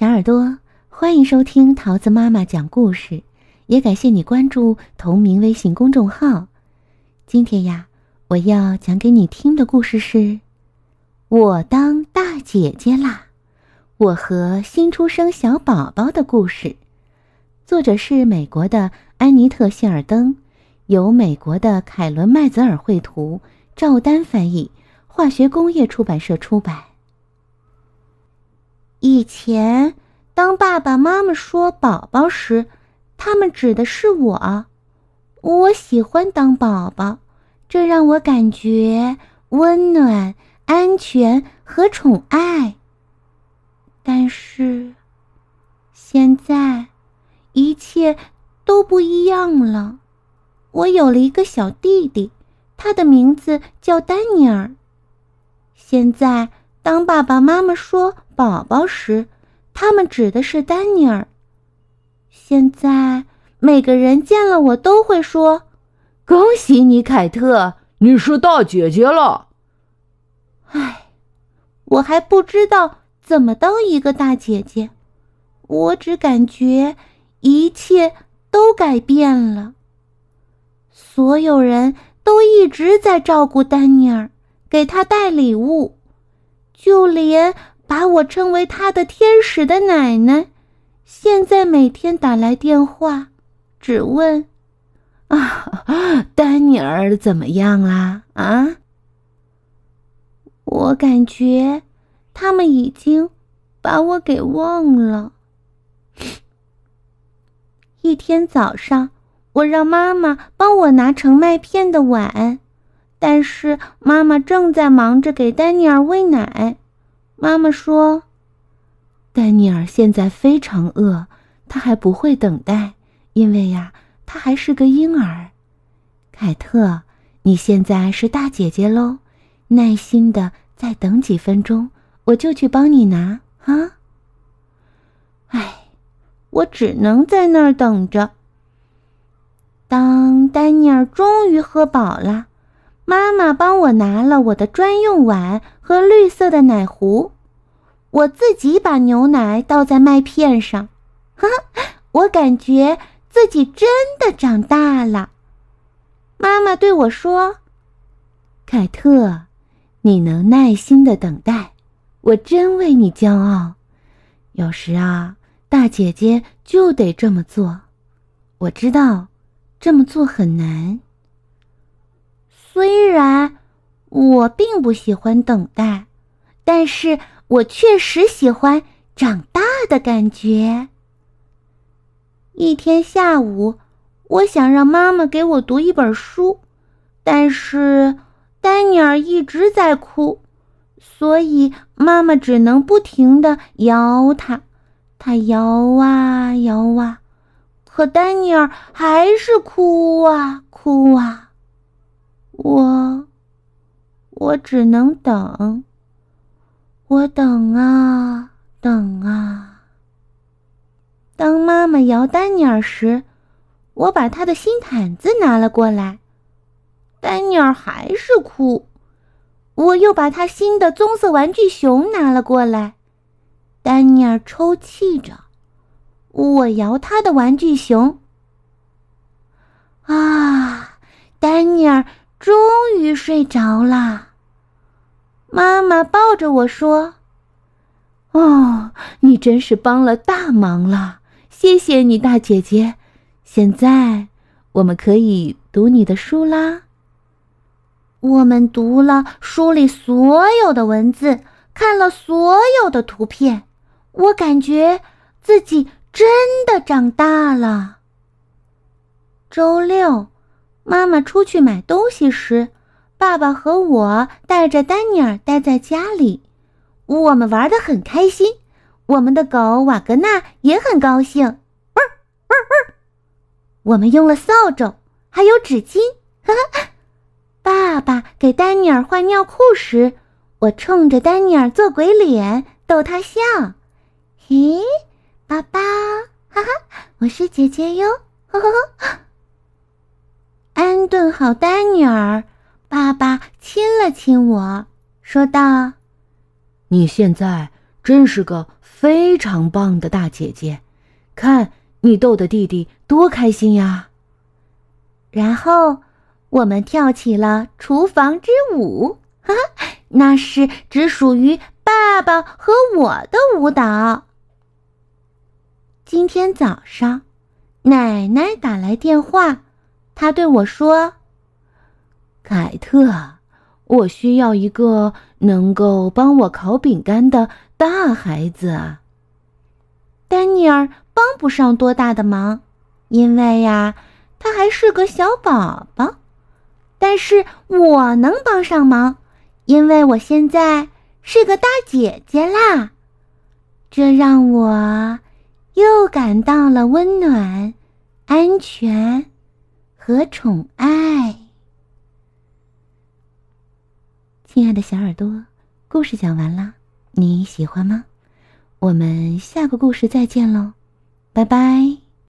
小耳朵，欢迎收听桃子妈妈讲故事，也感谢你关注同名微信公众号。今天呀，我要讲给你听的故事是《我当大姐姐啦》，我和新出生小宝宝的故事。作者是美国的安妮特·谢尔登，由美国的凯伦·麦泽尔绘图，赵丹翻译，化学工业出版社出版。以前，当爸爸妈妈说“宝宝”时，他们指的是我。我喜欢当宝宝，这让我感觉温暖、安全和宠爱。但是，现在一切都不一样了。我有了一个小弟弟，他的名字叫丹尼尔。现在。当爸爸妈妈说“宝宝”时，他们指的是丹尼尔。现在每个人见了我都会说：“恭喜你，凯特，你是大姐姐了。”唉，我还不知道怎么当一个大姐姐，我只感觉一切都改变了。所有人都一直在照顾丹尼尔，给他带礼物。就连把我称为他的天使的奶奶，现在每天打来电话，只问：“啊，丹尼尔怎么样啦？”啊，我感觉他们已经把我给忘了。一天早上，我让妈妈帮我拿盛麦片的碗。但是妈妈正在忙着给丹尼尔喂奶。妈妈说：“丹尼尔现在非常饿，他还不会等待，因为呀，他还是个婴儿。”凯特，你现在是大姐姐喽，耐心的再等几分钟，我就去帮你拿啊。唉，我只能在那儿等着。当丹尼尔终于喝饱了。妈妈帮我拿了我的专用碗和绿色的奶壶，我自己把牛奶倒在麦片上，哈哈，我感觉自己真的长大了。妈妈对我说：“凯特，你能耐心的等待，我真为你骄傲。有时啊，大姐姐就得这么做。我知道，这么做很难。”虽然我并不喜欢等待，但是我确实喜欢长大的感觉。一天下午，我想让妈妈给我读一本书，但是丹尼尔一直在哭，所以妈妈只能不停的摇他，他摇啊摇啊，可丹尼尔还是哭啊哭啊。我，我只能等。我等啊等啊。当妈妈摇丹尼尔时，我把他的新毯子拿了过来，丹尼尔还是哭。我又把他新的棕色玩具熊拿了过来，丹尼尔抽泣着。我摇他的玩具熊，啊，终于睡着了。妈妈抱着我说：“哦，你真是帮了大忙了，谢谢你，大姐姐。现在我们可以读你的书啦。”我们读了书里所有的文字，看了所有的图片，我感觉自己真的长大了。周六。妈妈出去买东西时，爸爸和我带着丹尼尔待在家里。我们玩得很开心，我们的狗瓦格纳也很高兴。汪汪汪！我们用了扫帚，还有纸巾。哈哈！爸爸给丹尼尔换尿裤时，我冲着丹尼尔做鬼脸，逗他笑。嘿，爸爸，哈哈，我是姐姐哟。呵呵呵。安顿好丹尼尔，爸爸亲了亲我，说道：“你现在真是个非常棒的大姐姐，看你逗的弟弟多开心呀！然后我们跳起了厨房之舞，哈哈，那是只属于爸爸和我的舞蹈。今天早上，奶奶打来电话，他对我说：“凯特，我需要一个能够帮我烤饼干的大孩子。”丹尼尔帮不上多大的忙，因为呀，他还是个小宝宝。但是我能帮上忙，因为我现在是个大姐姐啦。这让我。又感到了温暖、安全和宠爱。亲爱的小耳朵，故事讲完了，你喜欢吗？我们下个故事再见喽，拜拜。